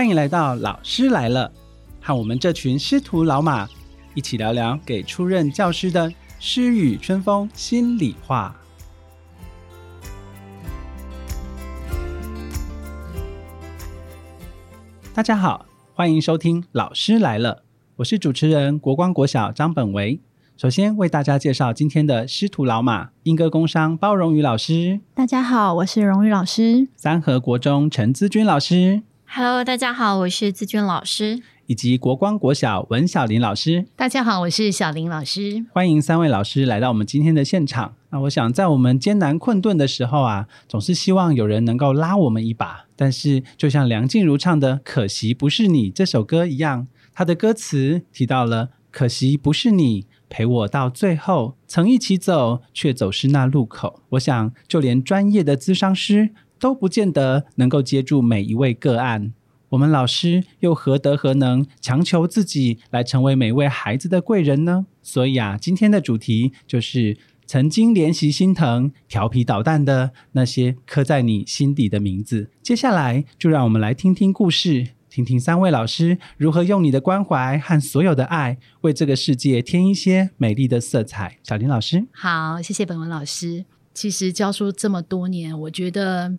欢迎来到老师来了，和我们这群师徒老马一起聊聊给出任教师的诗与春风心里话。大家好，欢迎收听《老师来了》，我是主持人国光国小张本维。首先为大家介绍今天的师徒老马，英歌工商包荣宇老师，大家好，我是荣宇老师。三和国中陈资君老师，Hello，大家好，我是自娟老师。以及国光国小文小林老师。大家好，我是小林老师。欢迎三位老师来到我们今天的现场。那我想，在我们艰难困顿的时候啊，总是希望有人能够拉我们一把。但是，就像梁静茹唱的《可惜不是你》这首歌一样，它的歌词提到了“可惜不是你陪我到最后，曾一起走，却走失那路口”。我想，就连专业的咨商师都不见得能够接住每一位个案。我们老师又何德何能强求自己来成为每位孩子的贵人呢？所以啊，今天的主题就是曾经怜惜心疼、调皮捣蛋的那些刻在你心底的名字。接下来就让我们来听听故事，听听三位老师如何用你的关怀和所有的爱，为这个世界添一些美丽的色彩。小林老师，好，谢谢本文老师。其实教书这么多年，我觉得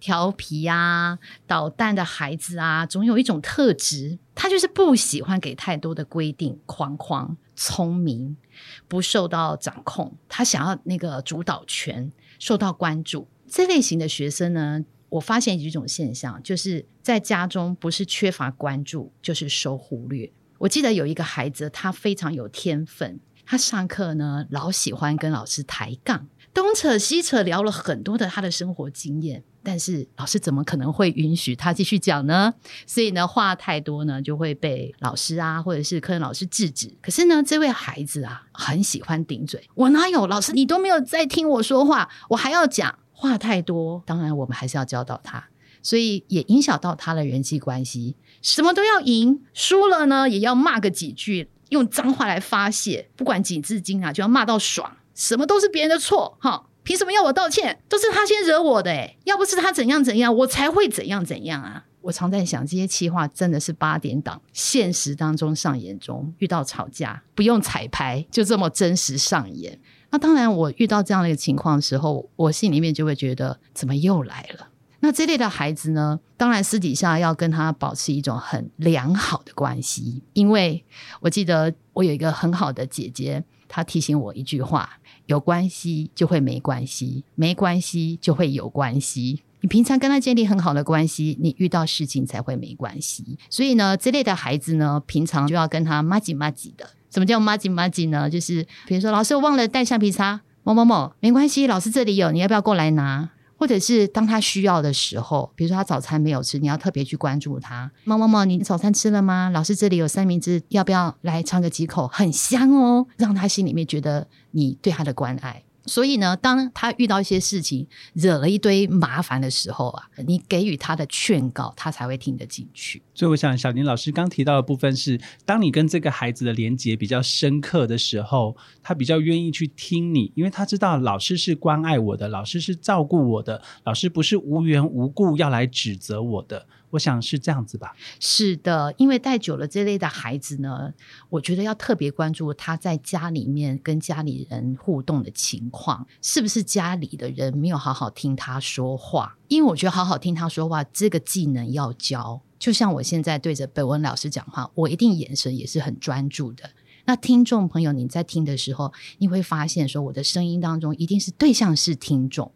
调皮啊、捣蛋的孩子啊，总有一种特质，他就是不喜欢给太多的规定框框，聪明，不受到掌控，他想要那个主导权，受到关注。这类型的学生呢，我发现一种现象，就是在家中不是缺乏关注，就是受忽略。我记得有一个孩子，他非常有天分，他上课呢老喜欢跟老师抬杠。东扯西扯聊了很多的他的生活经验，但是老师怎么可能会允许他继续讲呢？所以呢，话太多呢，就会被老师啊，或者是科任老师制止。可是呢，这位孩子啊，很喜欢顶嘴。我哪有老师？你都没有在听我说话，我还要讲话太多。当然，我们还是要教导他，所以也影响到他的人际关系，什么都要赢，输了呢也要骂个几句，用脏话来发泄，不管几字经啊，就要骂到爽。什么都是别人的错，哈，凭什么要我道歉？都是他先惹我的，诶要不是他怎样怎样，我才会怎样怎样啊！我常在想，这些气话真的是八点档，现实当中上演中，遇到吵架不用彩排，就这么真实上演。那当然，我遇到这样的一个情况的时候，我心里面就会觉得，怎么又来了？那这类的孩子呢，当然私底下要跟他保持一种很良好的关系，因为我记得我有一个很好的姐姐，他提醒我一句话。有关系就会没关系，没关系就会有关系。你平常跟他建立很好的关系，你遇到事情才会没关系。所以呢，这类的孩子呢，平常就要跟他妈吉妈吉的。什么叫妈吉妈吉呢？就是比如说，老师我忘了带橡皮擦，某某某，没关系，老师这里有，你要不要过来拿？或者是当他需要的时候，比如说他早餐没有吃，你要特别去关注他。某某某，你早餐吃了吗？老师这里有三明治，要不要来尝个几口？很香哦，让他心里面觉得你对他的关爱。所以呢，当他遇到一些事情，惹了一堆麻烦的时候啊，你给予他的劝告，他才会听得进去。所以，我想小林老师刚提到的部分是，当你跟这个孩子的连接比较深刻的时候，他比较愿意去听你，因为他知道老师是关爱我的，老师是照顾我的，老师不是无缘无故要来指责我的。我想是这样子吧。是的，因为带久了这类的孩子呢，我觉得要特别关注他在家里面跟家里人互动的情况，是不是家里的人没有好好听他说话？因为我觉得好好听他说话这个技能要教。就像我现在对着北文老师讲话，我一定眼神也是很专注的。那听众朋友，你在听的时候，你会发现说，我的声音当中一定是对象是听众。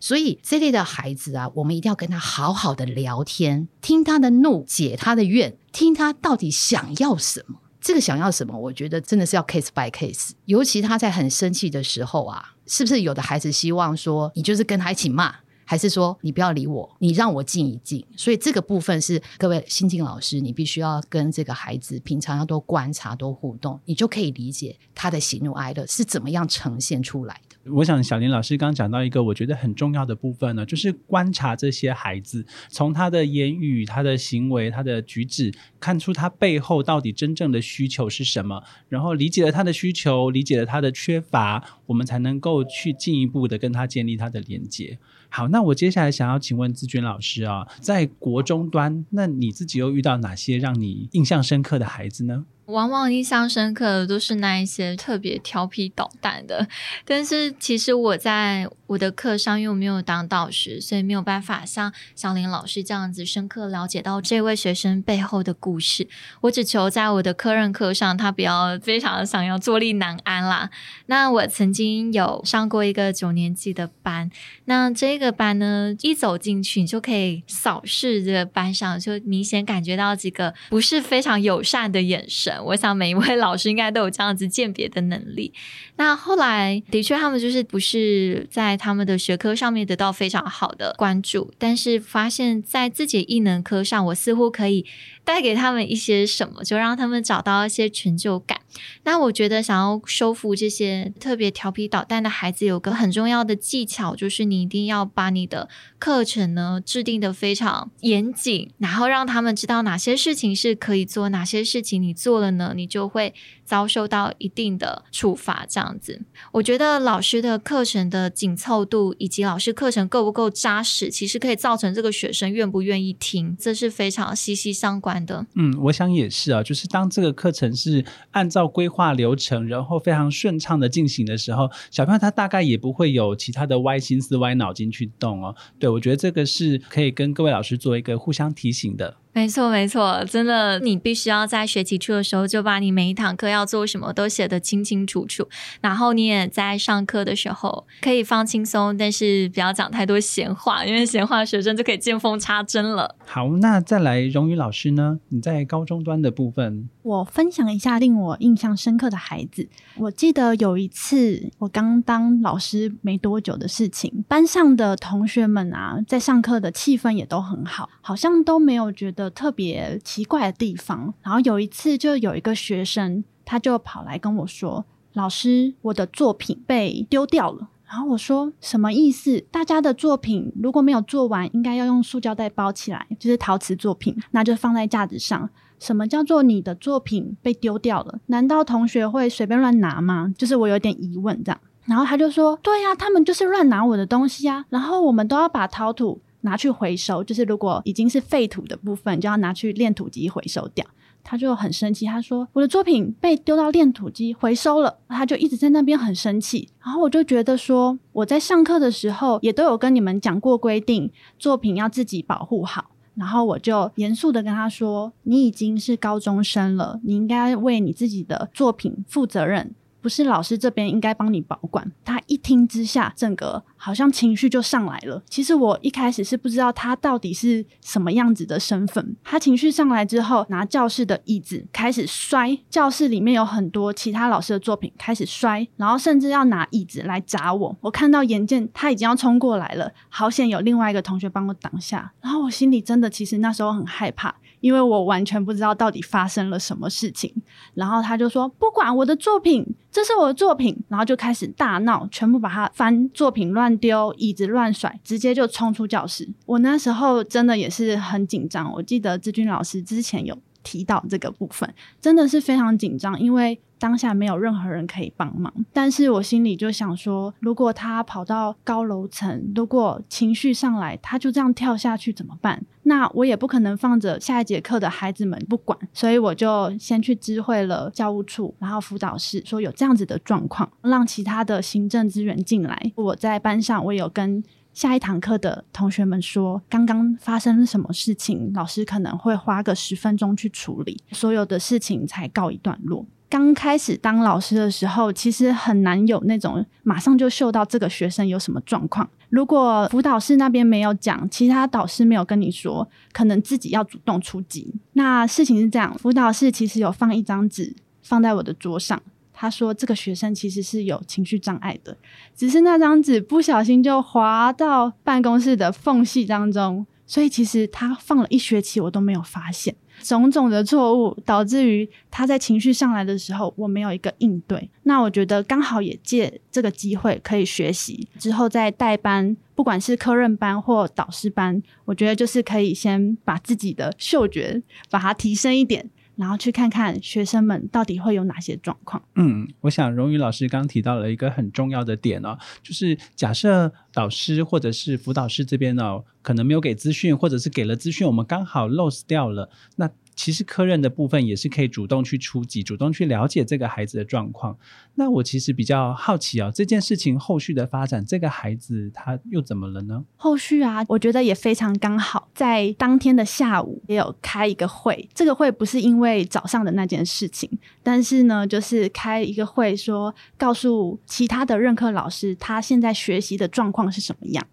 所以这类的孩子啊，我们一定要跟他好好的聊天，听他的怒，解他的怨，听他到底想要什么。这个想要什么，我觉得真的是要 case by case。尤其他在很生气的时候啊，是不是有的孩子希望说你就是跟他一起骂，还是说你不要理我，你让我静一静？所以这个部分是各位心境老师，你必须要跟这个孩子平常要多观察、多互动，你就可以理解他的喜怒哀乐是怎么样呈现出来的。我想小林老师刚刚讲到一个我觉得很重要的部分呢，就是观察这些孩子，从他的言语、他的行为、他的举止，看出他背后到底真正的需求是什么，然后理解了他的需求，理解了他的缺乏，我们才能够去进一步的跟他建立他的连接。好，那我接下来想要请问志娟老师啊，在国中端，那你自己又遇到哪些让你印象深刻的孩子呢？往往印象深刻的都是那一些特别调皮捣蛋的，但是其实我在我的课上，因为我没有当导师，所以没有办法像小林老师这样子深刻了解到这位学生背后的故事。我只求在我的科任课上，他不要非常想要坐立难安啦。那我曾经有上过一个九年级的班，那这个班呢，一走进去你就可以扫视这个班上，就明显感觉到几个不是非常友善的眼神。我想每一位 老师应该都有这样子鉴别的能力。那后来的确，他们就是不是在他们的学科上面得到非常好的关注，但是发现在自己异能科上，我似乎可以带给他们一些什么，就让他们找到一些成就感。那我觉得，想要收服这些特别调皮捣蛋的孩子，有个很重要的技巧，就是你一定要把你的课程呢制定的非常严谨，然后让他们知道哪些事情是可以做，哪些事情你做了呢，你就会遭受到一定的处罚。这样子，我觉得老师的课程的紧凑度以及老师课程够不够扎实，其实可以造成这个学生愿不愿意听，这是非常息息相关的。嗯，我想也是啊，就是当这个课程是按照规划流程，然后非常顺畅的进行的时候，小朋友他大概也不会有其他的歪心思、歪脑筋去动哦。对我觉得这个是可以跟各位老师做一个互相提醒的。没错，没错，真的，你必须要在学期初的时候就把你每一堂课要做什么都写得清清楚楚，然后你也在上课的时候可以放轻松，但是不要讲太多闲话，因为闲话学生就可以见缝插针了。好，那再来荣宇老师呢？你在高中端的部分，我分享一下令我印象深刻的孩子。我记得有一次我刚当老师没多久的事情，班上的同学们啊，在上课的气氛也都很好，好像都没有觉得。的特别奇怪的地方，然后有一次就有一个学生，他就跑来跟我说：“老师，我的作品被丢掉了。”然后我说：“什么意思？大家的作品如果没有做完，应该要用塑胶袋包起来，就是陶瓷作品，那就放在架子上。什么叫做你的作品被丢掉了？难道同学会随便乱拿吗？就是我有点疑问这样。然后他就说：对呀，他们就是乱拿我的东西啊。然后我们都要把陶土。”拿去回收，就是如果已经是废土的部分，就要拿去炼土机回收掉。他就很生气，他说：“我的作品被丢到炼土机回收了。”他就一直在那边很生气。然后我就觉得说，我在上课的时候也都有跟你们讲过规定，作品要自己保护好。然后我就严肃的跟他说：“你已经是高中生了，你应该为你自己的作品负责任。”不是老师这边应该帮你保管。他一听之下，整个好像情绪就上来了。其实我一开始是不知道他到底是什么样子的身份。他情绪上来之后，拿教室的椅子开始摔，教室里面有很多其他老师的作品开始摔，然后甚至要拿椅子来砸我。我看到眼见他已经要冲过来了，好险有另外一个同学帮我挡下。然后我心里真的其实那时候很害怕。因为我完全不知道到底发生了什么事情，然后他就说不管我的作品，这是我的作品，然后就开始大闹，全部把他翻作品乱丢，椅子乱甩，直接就冲出教室。我那时候真的也是很紧张，我记得志军老师之前有提到这个部分，真的是非常紧张，因为。当下没有任何人可以帮忙，但是我心里就想说，如果他跑到高楼层，如果情绪上来，他就这样跳下去怎么办？那我也不可能放着下一节课的孩子们不管，所以我就先去知会了教务处，然后辅导室说有这样子的状况，让其他的行政资源进来。我在班上，我有跟下一堂课的同学们说，刚刚发生什么事情，老师可能会花个十分钟去处理，所有的事情才告一段落。刚开始当老师的时候，其实很难有那种马上就嗅到这个学生有什么状况。如果辅导室那边没有讲，其他导师没有跟你说，可能自己要主动出击。那事情是这样，辅导室其实有放一张纸放在我的桌上，他说这个学生其实是有情绪障碍的，只是那张纸不小心就滑到办公室的缝隙当中，所以其实他放了一学期我都没有发现。种种的错误导致于他在情绪上来的时候，我没有一个应对。那我觉得刚好也借这个机会可以学习，之后再带班，不管是科任班或导师班，我觉得就是可以先把自己的嗅觉把它提升一点，然后去看看学生们到底会有哪些状况。嗯，我想荣宇老师刚提到了一个很重要的点哦，就是假设导师或者是辅导师这边呢，可能没有给资讯，或者是给了资讯，我们刚好 lose 掉了，那。其实科任的部分也是可以主动去出击，主动去了解这个孩子的状况。那我其实比较好奇哦，这件事情后续的发展，这个孩子他又怎么了呢？后续啊，我觉得也非常刚好，在当天的下午也有开一个会。这个会不是因为早上的那件事情，但是呢，就是开一个会，说告诉其他的任课老师，他现在学习的状况是什么样。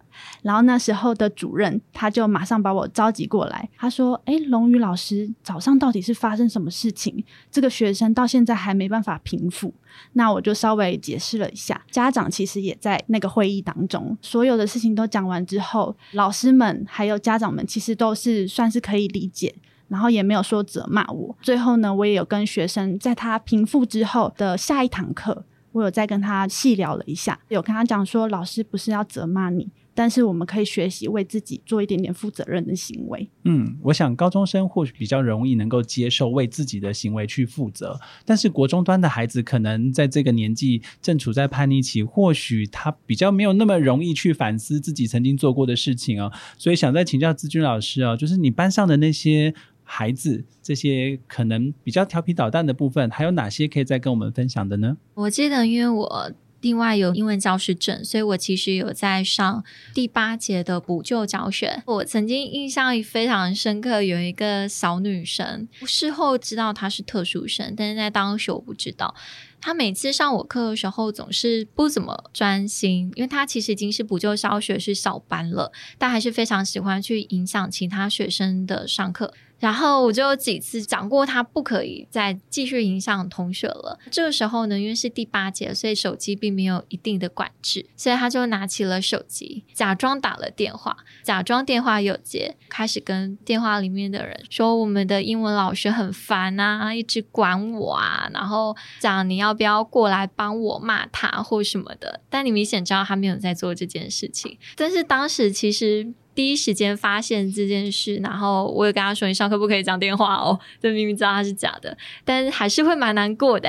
然后那时候的主任他就马上把我召集过来，他说：“哎，龙宇老师，早上到底是发生什么事情？这个学生到现在还没办法平复。”那我就稍微解释了一下，家长其实也在那个会议当中，所有的事情都讲完之后，老师们还有家长们其实都是算是可以理解，然后也没有说责骂我。最后呢，我也有跟学生在他平复之后的下一堂课，我有再跟他细聊了一下，有跟他讲说，老师不是要责骂你。但是我们可以学习为自己做一点点负责任的行为。嗯，我想高中生或许比较容易能够接受为自己的行为去负责，但是国中端的孩子可能在这个年纪正处在叛逆期，或许他比较没有那么容易去反思自己曾经做过的事情哦。所以想再请教志军老师哦，就是你班上的那些孩子，这些可能比较调皮捣蛋的部分，还有哪些可以再跟我们分享的呢？我记得，因为我。另外有英文教师证，所以我其实有在上第八节的补救教学。我曾经印象非常深刻，有一个小女生，事后知道她是特殊生，但是在当时我不知道。她每次上我课的时候总是不怎么专心，因为她其实已经是补救教学是小班了，但还是非常喜欢去影响其他学生的上课。然后我就有几次讲过，他不可以再继续影响同学了。这个时候呢，因为是第八节，所以手机并没有一定的管制，所以他就拿起了手机，假装打了电话，假装电话有接，开始跟电话里面的人说：“我们的英文老师很烦啊，一直管我啊，然后讲你要不要过来帮我骂他或什么的。”但你明显知道他没有在做这件事情。但是当时其实。第一时间发现这件事，然后我有跟他说：“你上课不可以讲电话哦。”这明明知道他是假的，但还是会蛮难过的。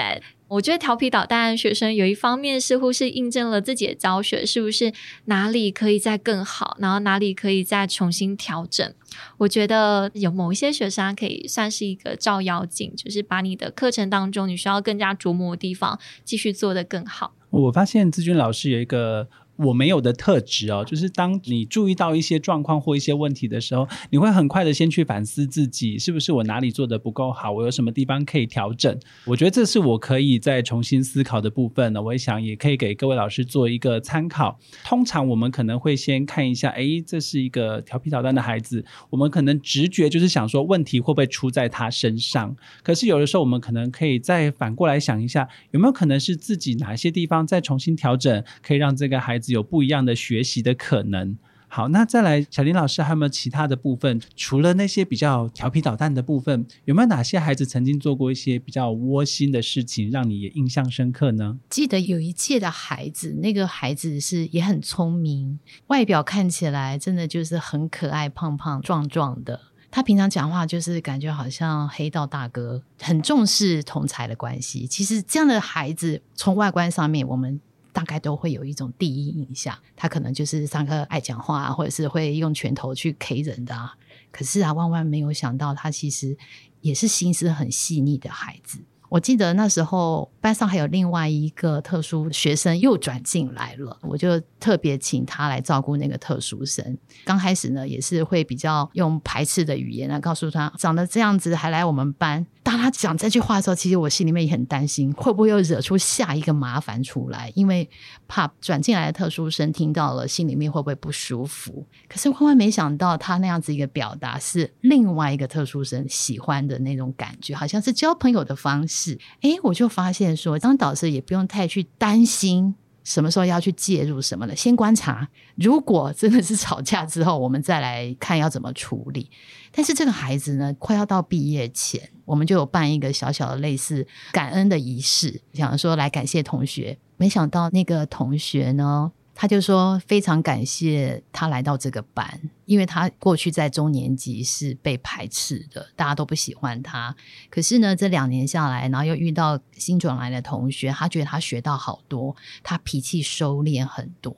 我觉得调皮捣蛋的学生有一方面似乎是印证了自己的教学是不是哪里可以再更好，然后哪里可以再重新调整。我觉得有某一些学生可以算是一个照妖镜，就是把你的课程当中你需要更加琢磨的地方继续做得更好。我发现志军老师有一个。我没有的特质哦，就是当你注意到一些状况或一些问题的时候，你会很快的先去反思自己是不是我哪里做的不够好，我有什么地方可以调整。我觉得这是我可以再重新思考的部分呢。我也想也可以给各位老师做一个参考。通常我们可能会先看一下，哎，这是一个调皮捣蛋的孩子，我们可能直觉就是想说问题会不会出在他身上。可是有的时候我们可能可以再反过来想一下，有没有可能是自己哪些地方再重新调整，可以让这个孩子。有不一样的学习的可能。好，那再来，小林老师还有没有其他的部分？除了那些比较调皮捣蛋的部分，有没有哪些孩子曾经做过一些比较窝心的事情，让你也印象深刻呢？记得有一届的孩子，那个孩子是也很聪明，外表看起来真的就是很可爱，胖胖壮壮的。他平常讲话就是感觉好像黑道大哥，很重视同才的关系。其实这样的孩子，从外观上面我们。大概都会有一种第一印象，他可能就是上课爱讲话，或者是会用拳头去 K 人的啊。可是啊，万万没有想到，他其实也是心思很细腻的孩子。我记得那时候班上还有另外一个特殊学生又转进来了，我就特别请他来照顾那个特殊生。刚开始呢，也是会比较用排斥的语言来告诉他，长得这样子还来我们班。当他讲这句话的时候，其实我心里面也很担心，会不会又惹出下一个麻烦出来？因为怕转进来的特殊生听到了，心里面会不会不舒服？可是万万没想到，他那样子一个表达是另外一个特殊生喜欢的那种感觉，好像是交朋友的方式。诶，我就发现说，当导师也不用太去担心。什么时候要去介入什么的，先观察。如果真的是吵架之后，我们再来看要怎么处理。但是这个孩子呢，快要到毕业前，我们就有办一个小小的类似感恩的仪式，想说来感谢同学。没想到那个同学呢，他就说非常感谢他来到这个班，因为他过去在中年级是被排斥的，大家都不喜欢他。可是呢，这两年下来，然后又遇到新转来的同学，他觉得他学到好多，他脾气收敛很多，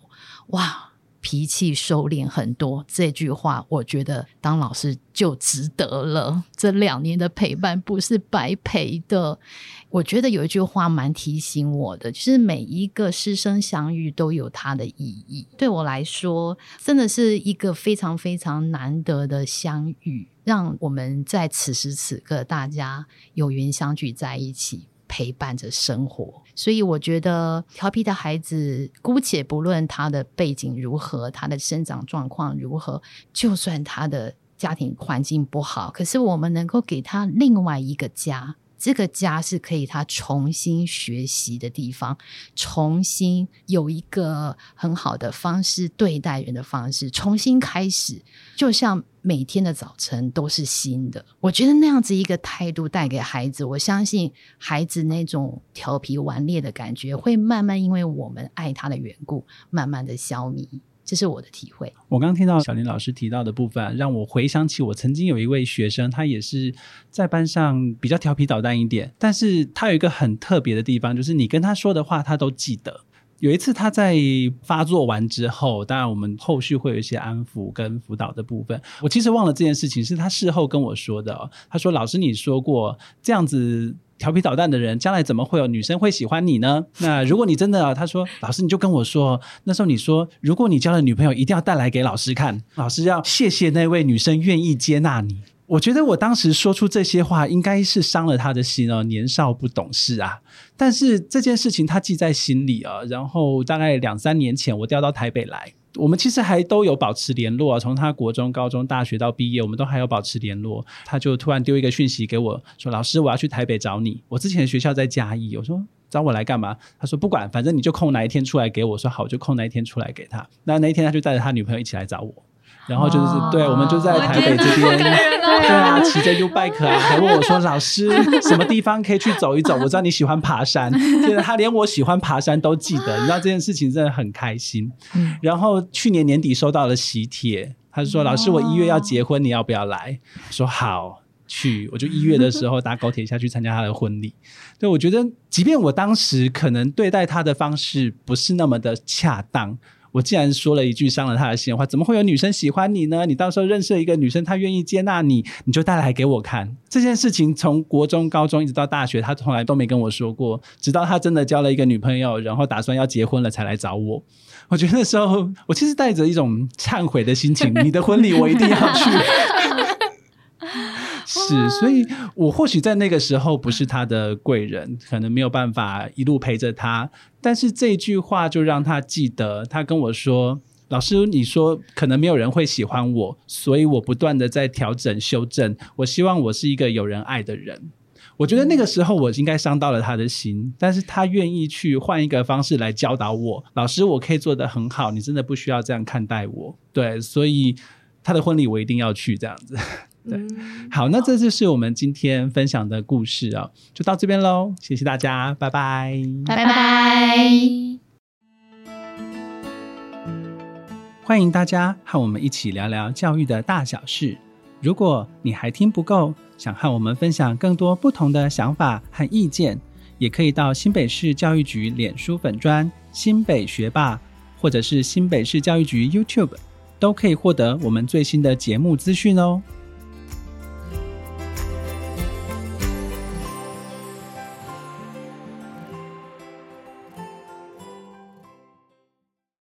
哇！脾气收敛很多，这句话我觉得当老师就值得了。这两年的陪伴不是白陪的。我觉得有一句话蛮提醒我的，就是每一个师生相遇都有它的意义。对我来说，真的是一个非常非常难得的相遇，让我们在此时此刻大家有缘相聚在一起。陪伴着生活，所以我觉得调皮的孩子，姑且不论他的背景如何，他的生长状况如何，就算他的家庭环境不好，可是我们能够给他另外一个家。这个家是可以他重新学习的地方，重新有一个很好的方式对待人的方式，重新开始，就像每天的早晨都是新的。我觉得那样子一个态度带给孩子，我相信孩子那种调皮顽劣的感觉，会慢慢因为我们爱他的缘故，慢慢的消弭。这是我的体会。我刚听到小林老师提到的部分，让我回想起我曾经有一位学生，他也是在班上比较调皮捣蛋一点，但是他有一个很特别的地方，就是你跟他说的话，他都记得。有一次他在发作完之后，当然我们后续会有一些安抚跟辅导的部分。我其实忘了这件事情，是他事后跟我说的。他说：“老师，你说过这样子。”调皮捣蛋的人，将来怎么会有女生会喜欢你呢？那如果你真的，他说老师，你就跟我说，那时候你说，如果你交了女朋友，一定要带来给老师看，老师要谢谢那位女生愿意接纳你。我觉得我当时说出这些话，应该是伤了他的心哦，年少不懂事啊。但是这件事情他记在心里啊。然后大概两三年前，我调到台北来。我们其实还都有保持联络啊，从他国中、高中、大学到毕业，我们都还有保持联络。他就突然丢一个讯息给我，说：“老师，我要去台北找你。我之前学校在嘉义。”我说：“找我来干嘛？”他说：“不管，反正你就空哪一天出来给我。”说：“好，就空哪一天出来给他。”那那一天他就带着他女朋友一起来找我。然后就是对，我们就在台北这边，对啊，骑着 U bike 啊，还问我说：“老师，什么地方可以去走一走？”我知道你喜欢爬山，现在他连我喜欢爬山都记得，你知道这件事情真的很开心。然后去年年底收到了喜帖，他说：“老师，我一月要结婚，你要不要来？”说好去，我就一月的时候搭高铁下去参加他的婚礼。对，我觉得即便我当时可能对待他的方式不是那么的恰当。我竟然说了一句伤了他的心的话，怎么会有女生喜欢你呢？你到时候认识了一个女生，她愿意接纳你，你就带来给我看这件事情。从国中、高中一直到大学，他从来都没跟我说过。直到他真的交了一个女朋友，然后打算要结婚了，才来找我。我觉得那时候，我其实带着一种忏悔的心情。你的婚礼，我一定要去。是，所以我或许在那个时候不是他的贵人，可能没有办法一路陪着他。但是这句话就让他记得，他跟我说：“老师，你说可能没有人会喜欢我，所以我不断的在调整修正。我希望我是一个有人爱的人。”我觉得那个时候我应该伤到了他的心，但是他愿意去换一个方式来教导我。老师，我可以做得很好，你真的不需要这样看待我。对，所以他的婚礼我一定要去，这样子。对，好，那这就是我们今天分享的故事哦，就到这边喽，谢谢大家，拜拜，拜拜，欢迎大家和我们一起聊聊教育的大小事。如果你还听不够，想和我们分享更多不同的想法和意见，也可以到新北市教育局脸书粉专新北学霸，或者是新北市教育局 YouTube，都可以获得我们最新的节目资讯哦。